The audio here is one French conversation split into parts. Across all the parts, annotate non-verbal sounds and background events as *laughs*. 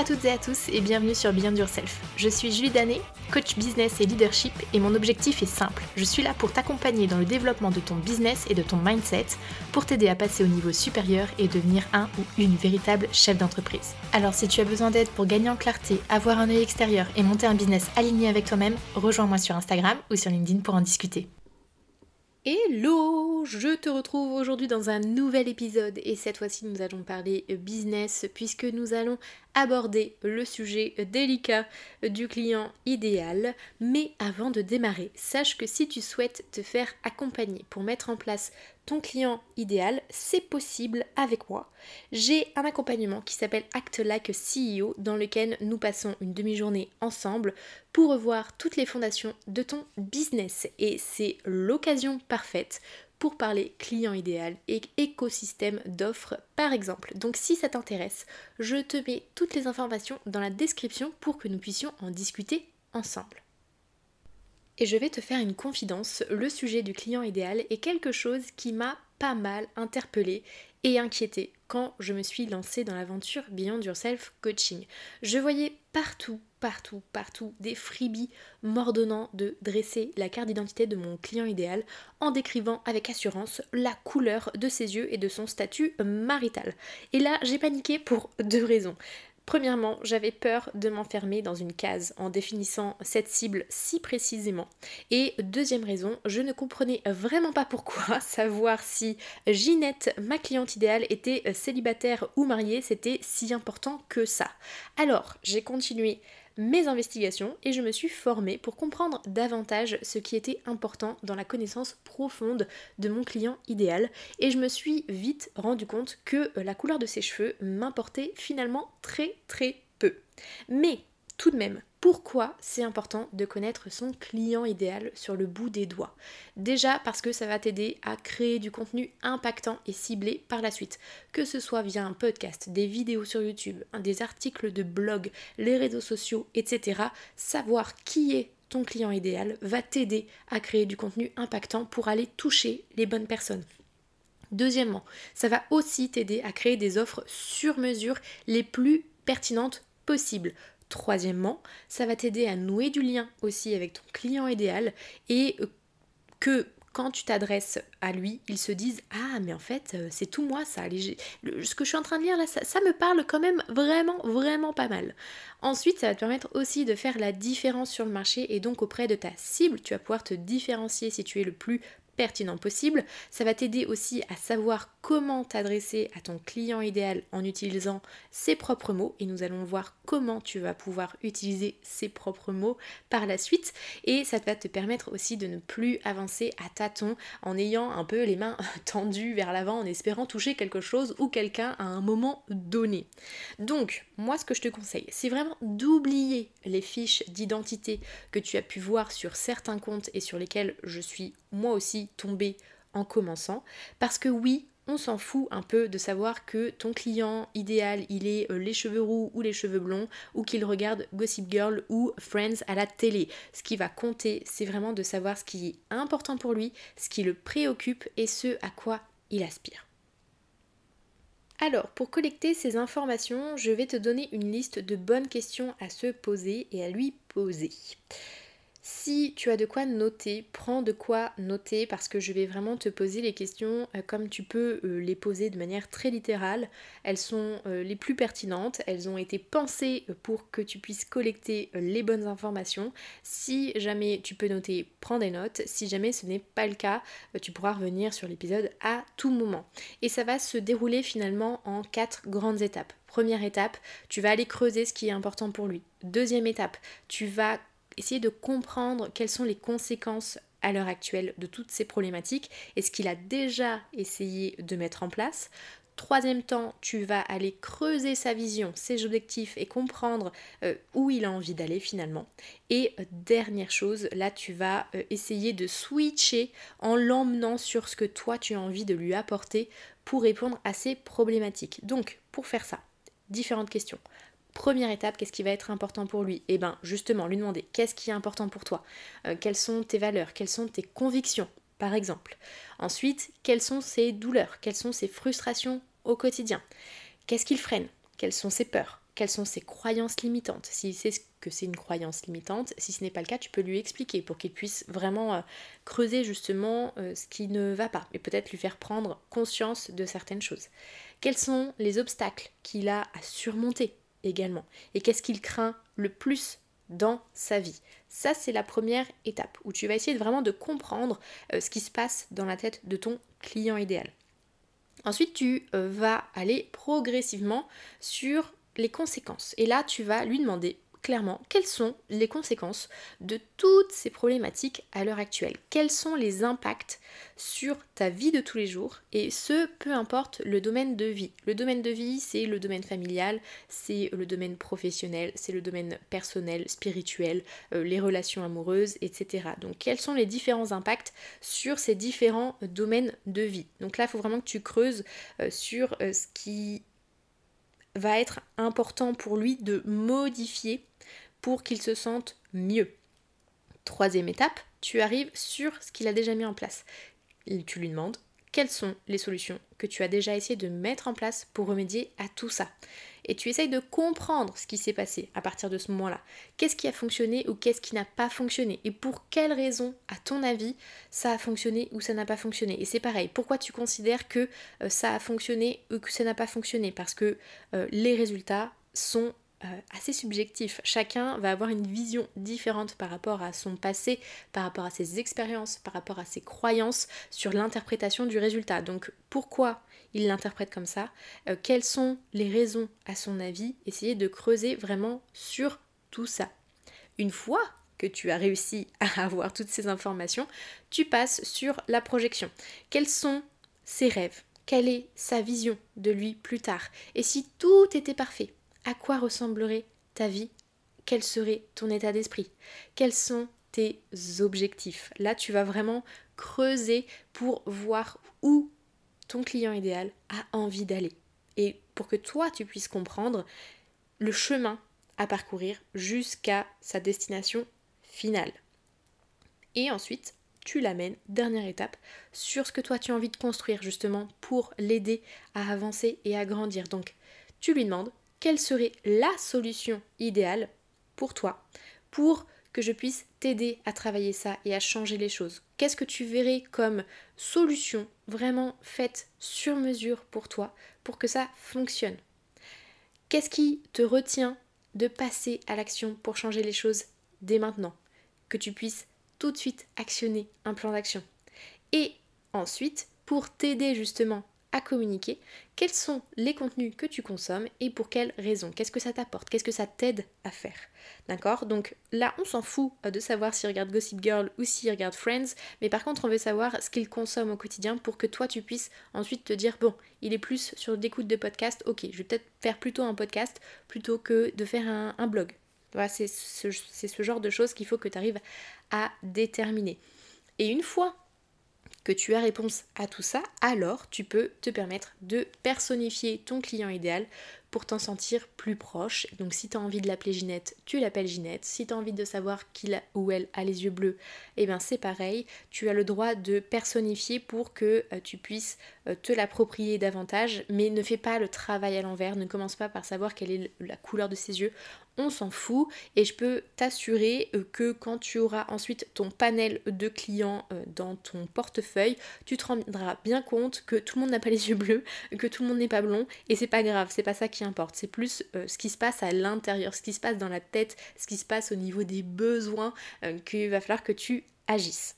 à toutes et à tous et bienvenue sur Beyond Yourself. Je suis Julie Danet, coach business et leadership et mon objectif est simple. Je suis là pour t'accompagner dans le développement de ton business et de ton mindset pour t'aider à passer au niveau supérieur et devenir un ou une véritable chef d'entreprise. Alors si tu as besoin d'aide pour gagner en clarté, avoir un œil extérieur et monter un business aligné avec toi-même, rejoins-moi sur Instagram ou sur LinkedIn pour en discuter. Hello, je te retrouve aujourd'hui dans un nouvel épisode et cette fois-ci nous allons parler business puisque nous allons aborder le sujet délicat du client idéal. Mais avant de démarrer, sache que si tu souhaites te faire accompagner pour mettre en place ton client idéal, c'est possible avec moi. J'ai un accompagnement qui s'appelle Act Like CEO dans lequel nous passons une demi-journée ensemble pour revoir toutes les fondations de ton business et c'est l'occasion parfaite pour parler client idéal et écosystème d'offres par exemple. Donc si ça t'intéresse, je te mets toutes les informations dans la description pour que nous puissions en discuter ensemble. Et je vais te faire une confidence, le sujet du client idéal est quelque chose qui m'a pas mal interpellée et inquiétée quand je me suis lancée dans l'aventure Beyond Yourself Coaching. Je voyais partout, partout, partout des freebies m'ordonnant de dresser la carte d'identité de mon client idéal en décrivant avec assurance la couleur de ses yeux et de son statut marital. Et là, j'ai paniqué pour deux raisons. Premièrement, j'avais peur de m'enfermer dans une case en définissant cette cible si précisément. Et deuxième raison, je ne comprenais vraiment pas pourquoi savoir si Ginette, ma cliente idéale, était célibataire ou mariée, c'était si important que ça. Alors, j'ai continué mes investigations et je me suis formée pour comprendre davantage ce qui était important dans la connaissance profonde de mon client idéal et je me suis vite rendu compte que la couleur de ses cheveux m'importait finalement très très peu. Mais tout de même, pourquoi c'est important de connaître son client idéal sur le bout des doigts Déjà parce que ça va t'aider à créer du contenu impactant et ciblé par la suite, que ce soit via un podcast, des vidéos sur YouTube, des articles de blog, les réseaux sociaux, etc. Savoir qui est ton client idéal va t'aider à créer du contenu impactant pour aller toucher les bonnes personnes. Deuxièmement, ça va aussi t'aider à créer des offres sur mesure les plus pertinentes possibles. Troisièmement, ça va t'aider à nouer du lien aussi avec ton client idéal et que quand tu t'adresses à lui, il se dise Ah, mais en fait, euh, c'est tout moi ça. ce que je suis en train de lire là, ça, ça, me parle quand même vraiment, vraiment pas mal. Ensuite, ça va te permettre aussi de faire la différence sur le marché et donc auprès de ta cible. Tu vas pouvoir te différencier si tu es le plus pertinent possible. Ça va t'aider aussi à savoir comment t'adresser à ton client idéal en utilisant ses propres mots et nous allons voir comment tu vas pouvoir utiliser ses propres mots par la suite et ça va te permettre aussi de ne plus avancer à tâtons en ayant un peu les mains *laughs* tendues vers l'avant en espérant toucher quelque chose ou quelqu'un à un moment donné. Donc, moi ce que je te conseille, c'est vraiment d'oublier les fiches d'identité que tu as pu voir sur certains comptes et sur lesquels je suis moi aussi tombée en commençant. Parce que oui, on s'en fout un peu de savoir que ton client idéal, il est euh, les cheveux roux ou les cheveux blonds, ou qu'il regarde Gossip Girl ou Friends à la télé. Ce qui va compter, c'est vraiment de savoir ce qui est important pour lui, ce qui le préoccupe et ce à quoi il aspire. Alors, pour collecter ces informations, je vais te donner une liste de bonnes questions à se poser et à lui poser. Si tu as de quoi noter, prends de quoi noter parce que je vais vraiment te poser les questions euh, comme tu peux euh, les poser de manière très littérale. Elles sont euh, les plus pertinentes, elles ont été pensées pour que tu puisses collecter les bonnes informations. Si jamais tu peux noter, prends des notes. Si jamais ce n'est pas le cas, tu pourras revenir sur l'épisode à tout moment. Et ça va se dérouler finalement en quatre grandes étapes. Première étape, tu vas aller creuser ce qui est important pour lui. Deuxième étape, tu vas essayer de comprendre quelles sont les conséquences à l'heure actuelle de toutes ces problématiques et ce qu'il a déjà essayé de mettre en place. Troisième temps, tu vas aller creuser sa vision, ses objectifs et comprendre euh, où il a envie d'aller finalement. Et euh, dernière chose, là tu vas euh, essayer de switcher en l'emmenant sur ce que toi tu as envie de lui apporter pour répondre à ses problématiques. Donc, pour faire ça, différentes questions. Première étape, qu'est-ce qui va être important pour lui? Eh bien, justement, lui demander qu'est-ce qui est important pour toi? Euh, Quelles sont tes valeurs? Quelles sont tes convictions, par exemple? Ensuite, quelles sont ses douleurs? Quelles sont ses frustrations au quotidien? Qu'est-ce qu'il freine? Quelles sont ses peurs? Quelles sont ses croyances limitantes? S'il sait que c'est une croyance limitante, si ce n'est pas le cas, tu peux lui expliquer pour qu'il puisse vraiment euh, creuser justement euh, ce qui ne va pas et peut-être lui faire prendre conscience de certaines choses. Quels sont les obstacles qu'il a à surmonter? Également et qu'est-ce qu'il craint le plus dans sa vie? Ça, c'est la première étape où tu vas essayer vraiment de comprendre euh, ce qui se passe dans la tête de ton client idéal. Ensuite, tu euh, vas aller progressivement sur les conséquences. Et là, tu vas lui demander clairement quelles sont les conséquences de toutes ces problématiques à l'heure actuelle? Quels sont les impacts sur ta vie de tous les jours? Et ce, peu importe le domaine de vie. Le domaine de vie, c'est le domaine familial, c'est le domaine professionnel, c'est le domaine personnel, spirituel, euh, les relations amoureuses, etc. Donc quels sont les différents impacts sur ces différents domaines de vie? Donc là, il faut vraiment que tu creuses euh, sur euh, ce qui va être important pour lui de modifier pour qu'il se sente mieux. Troisième étape, tu arrives sur ce qu'il a déjà mis en place. Tu lui demandes quelles sont les solutions que tu as déjà essayé de mettre en place pour remédier à tout ça? Et tu essayes de comprendre ce qui s'est passé à partir de ce moment-là. Qu'est-ce qui a fonctionné ou qu'est-ce qui n'a pas fonctionné? Et pour quelles raisons, à ton avis, ça a fonctionné ou ça n'a pas fonctionné? Et c'est pareil, pourquoi tu considères que euh, ça a fonctionné ou que ça n'a pas fonctionné? Parce que euh, les résultats sont euh, assez subjectif. Chacun va avoir une vision différente par rapport à son passé, par rapport à ses expériences, par rapport à ses croyances sur l'interprétation du résultat. Donc pourquoi il l'interprète comme ça? Euh, Quelles sont les raisons à son avis? Essayez de creuser vraiment sur tout ça. Une fois que tu as réussi à *laughs* avoir toutes ces informations, tu passes sur la projection. Quels sont ses rêves? Quelle est sa vision de lui plus tard? Et si tout était parfait? À quoi ressemblerait ta vie? Quel serait ton état d'esprit? Quels sont tes objectifs? Là, tu vas vraiment creuser pour voir où ton client idéal a envie d'aller. Et pour que toi, tu puisses comprendre le chemin à parcourir jusqu'à sa destination finale. Et ensuite, tu l'amènes, dernière étape, sur ce que toi tu as envie de construire justement pour l'aider à avancer et à grandir. Donc, tu lui demandes quelle serait la solution idéale pour toi, pour que je puisse t'aider à travailler ça et à changer les choses? Qu'est-ce que tu verrais comme solution vraiment faite sur mesure pour toi pour que ça fonctionne? Qu'est-ce qui te retient de passer à l'action pour changer les choses dès maintenant? Que tu puisses tout de suite actionner un plan d'action. Et ensuite, pour t'aider justement communiquer, quels sont les contenus que tu consommes et pour quelles raisons, qu'est-ce que ça t'apporte, qu'est-ce que ça t'aide à faire? D'accord? Donc là, on s'en fout euh, de savoir s'il regarde Gossip Girl ou s'il regarde Friends, mais par contre, on veut savoir ce qu'il consomme au quotidien pour que toi, tu puisses ensuite te dire, bon, il est plus sur d'écoute de podcast, ok, je vais peut-être faire plutôt un podcast plutôt que de faire un, blog. Voilà, c'est ce, ce genre de choses qu'il faut que tu arrives à déterminer. Et une fois que tu as réponse à tout ça, alors tu peux te permettre de personnifier ton client idéal pour t'en sentir plus proche. Donc si tu as envie de l'appeler Ginette, tu l'appelles Ginette. Si tu as envie de savoir qu'il ou elle a les yeux bleus, eh bien c'est pareil. Tu as le droit de personnifier pour que euh, tu puisses euh, te l'approprier davantage, mais ne fais pas le travail à l'envers. Ne commence pas par savoir quelle est la couleur de ses yeux on s'en fout et je peux t'assurer euh, que quand tu auras ensuite ton panel de clients dans ton portefeuille, tu te rendras bien compte que tout le monde n'a pas les yeux bleus, que tout le monde n'est pas blond et c'est pas grave, c'est pas ça qui c'est plus euh, ce qui se passe à l'intérieur, ce qui se passe dans la tête, ce qui se passe au niveau des besoins qu'il va falloir que tu agisses.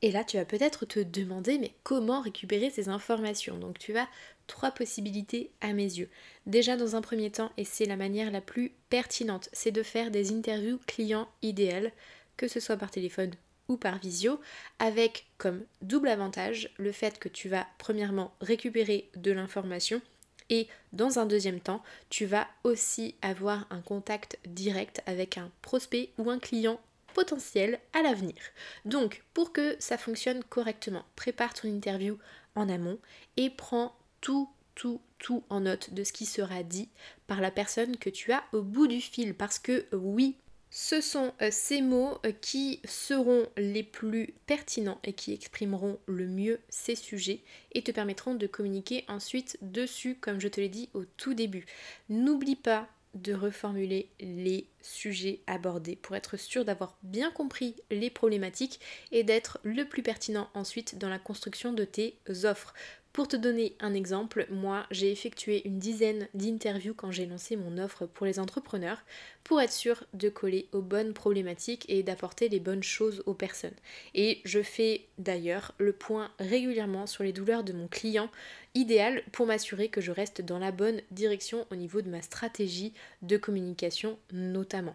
Et là, tu vas peut-être te demander, mais comment récupérer ces informations? Donc, tu vas trois possibilités à mes yeux. Déjà dans un premier temps, et c'est la manière la plus pertinente, c'est de faire des interviews clients idéales, que ce soit par téléphone ou par visio, avec comme double avantage le fait que tu vas premièrement récupérer de l'information et dans un deuxième temps, tu vas aussi avoir un contact direct avec un prospect ou un client potentiel à l'avenir. Donc, pour que ça fonctionne correctement, prépare ton interview en amont et prends tout, tout, tout en note de ce qui sera dit par la personne que tu as au bout du fil. Parce que oui, Ce sont euh, ces mots euh, qui seront les plus pertinents et qui exprimeront le mieux ces sujets et te permettront de communiquer ensuite dessus, comme je te l'ai dit au tout début. N'oublie pas de reformuler les sujets abordés pour être sûr d'avoir bien compris les problématiques et d'être le plus pertinent ensuite dans la construction de tes offres. Pour te donner un exemple, moi j'ai effectué une dizaine d'interviews quand j'ai lancé mon offre pour les entrepreneurs pour être sûr de coller aux bonnes problématiques et d'apporter les bonnes choses aux personnes. Et je fais d'ailleurs le point régulièrement sur les douleurs de mon client idéal pour m'assurer que je reste dans la bonne direction au niveau de ma stratégie de communication notamment.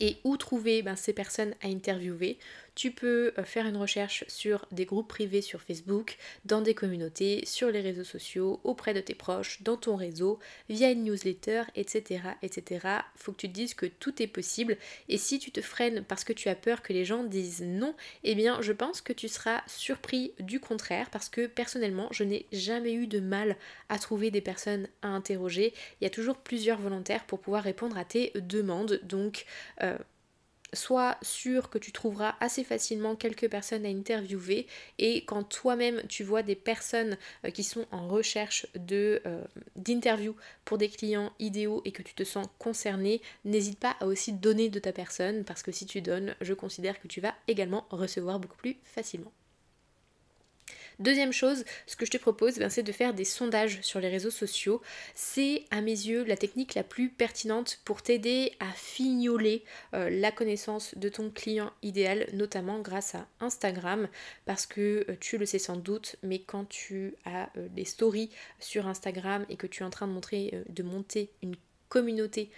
Et où trouver ben, ces personnes à interviewer? Tu peux euh, faire une recherche sur des groupes privés sur Facebook, dans des communautés, sur les réseaux sociaux, auprès de tes proches, dans ton réseau, via une newsletter, etc. etc. Faut que tu te dises que tout est possible. Et si tu te freines parce que tu as peur que les gens disent non, eh bien je pense que tu seras surpris du contraire parce que personnellement je n'ai jamais eu de mal à trouver des personnes à interroger. Il y a toujours plusieurs volontaires pour pouvoir répondre à tes demandes. Donc euh, sois sûr que tu trouveras assez facilement quelques personnes à interviewer et quand toi-même tu vois des personnes euh, qui sont en recherche euh, d'interview pour des clients idéaux et que tu te sens concerné, n'hésite pas à aussi donner de ta personne parce que si tu donnes, je considère que tu vas également recevoir beaucoup plus facilement. Deuxième chose, ce que je te propose, ben, c'est de faire des sondages sur les réseaux sociaux. C'est à mes yeux la technique la plus pertinente pour t'aider à fignoler euh, la connaissance de ton client idéal, notamment grâce à Instagram, parce que euh, tu le sais sans doute, mais quand tu as euh, des stories sur Instagram et que tu es en train de montrer, de monter une communauté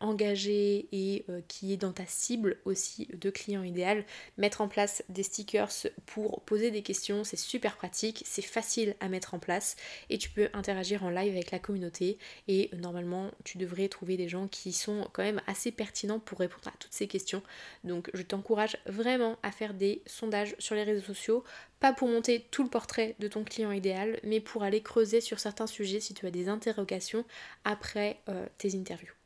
engagé et euh, qui est dans ta cible aussi de client idéal, mettre en place des stickers pour poser des questions, c'est super pratique, c'est facile à mettre en place et tu peux interagir en live avec la communauté et normalement tu devrais trouver des gens qui sont quand même assez pertinents pour répondre à toutes ces questions. Donc je t'encourage vraiment à faire des sondages sur les réseaux sociaux, pas pour monter tout le portrait de ton client idéal, mais pour aller creuser sur certains sujets si tu as des interrogations après euh, tes interviews.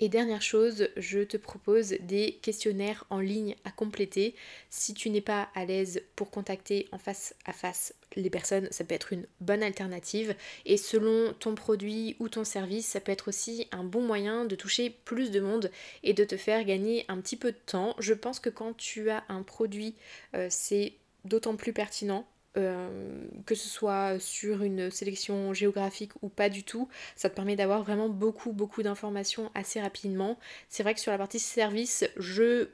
Et dernière chose, je te propose des questionnaires en ligne à compléter. Si tu n'es pas à l'aise pour contacter en face à face les personnes, ça peut être une bonne alternative. Et selon ton produit ou ton service, ça peut être aussi un bon moyen de toucher plus de monde et de te faire gagner un petit peu de temps. Je pense que quand tu as un produit, euh, c'est d'autant plus pertinent euh, que ce soit sur une sélection géographique ou pas du tout, ça te permet d'avoir vraiment beaucoup beaucoup d'informations assez rapidement. C'est vrai que sur la partie service, je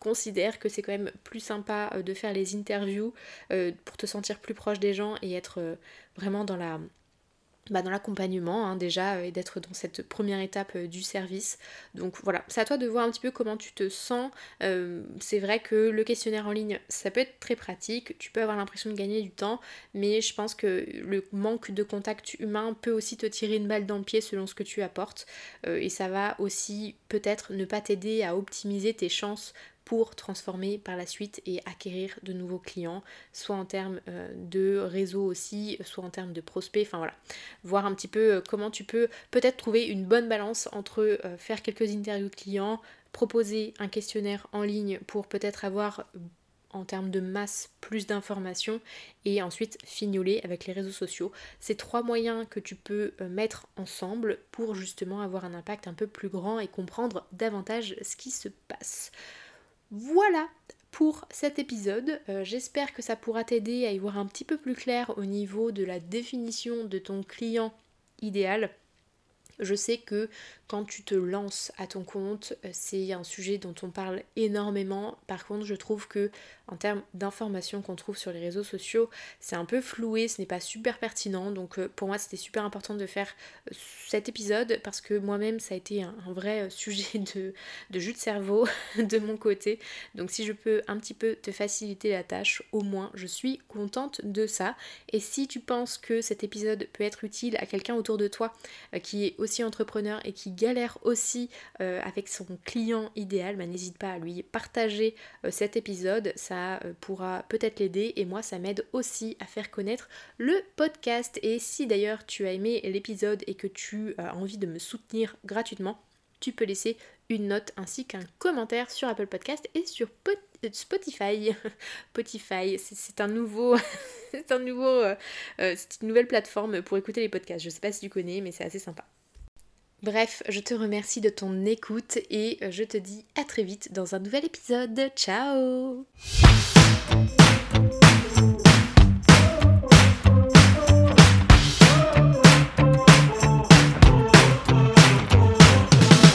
considère que c'est quand même plus sympa euh, de faire les interviews euh, pour te sentir plus proche des gens et être vraiment dans la bah, dans l'accompagnement hein, déjà et d'être dans cette première étape euh, du service. Donc voilà, c'est à toi de voir un petit peu comment tu te sens. Euh, c'est vrai que le questionnaire en ligne, ça peut être très pratique, tu peux avoir l'impression de gagner du temps, mais je pense que le manque de contact humain peut aussi te tirer une balle dans le pied selon ce que tu apportes. Euh, et ça va aussi peut-être ne pas t'aider à optimiser tes chances pour transformer par la suite et acquérir de nouveaux clients, soit en termes euh, de réseau aussi, soit en termes de prospects, enfin voilà. Voir un petit peu euh, comment tu peux peut-être trouver une bonne balance entre euh, faire quelques interviews clients, proposer un questionnaire en ligne pour peut-être avoir en termes de masse plus d'informations et ensuite fignoler avec les réseaux sociaux. C'est trois moyens que tu peux mettre ensemble pour justement avoir un impact un peu plus grand et comprendre davantage ce qui se passe. Voilà pour cet épisode. Euh, j'espère que ça pourra t'aider à y voir un petit peu plus clair au niveau de la définition de ton client idéal. Je sais que quand tu te lances à ton compte, euh, c'est un sujet dont on parle énormément. Par contre, je trouve que en termes d'informations qu'on trouve sur les réseaux sociaux, c'est un peu floué, ce n'est pas super pertinent. Donc euh, pour moi, c'était super important de faire euh, cet épisode parce que moi-même, ça a été un, vrai *laughs* sujet de, de, jus de cerveau *laughs* de mon côté. Donc si je peux un petit peu te faciliter la tâche, au moins, je suis contente de ça. Et si tu penses que cet épisode peut être utile à quelqu'un autour de toi qui est aussi entrepreneur et qui galère aussi euh, avec son client idéal, bah, n'hésite pas à lui partager euh, cet épisode, ça euh, pourra peut-être l'aider et moi ça m'aide aussi à faire connaître le podcast. Et si d'ailleurs tu as aimé l'épisode et que tu as envie de me soutenir gratuitement, tu peux laisser une note ainsi qu'un commentaire sur Apple Podcast et sur Spotify. *laughs* Spotify, c'est un nouveau, *laughs* c'est un nouveau, c'est une nouvelle plateforme pour écouter les podcasts. Je sais pas si tu connais, mais c'est assez sympa. Bref, je te remercie de ton écoute et euh, je te dis à très vite dans un nouvel épisode. Ciao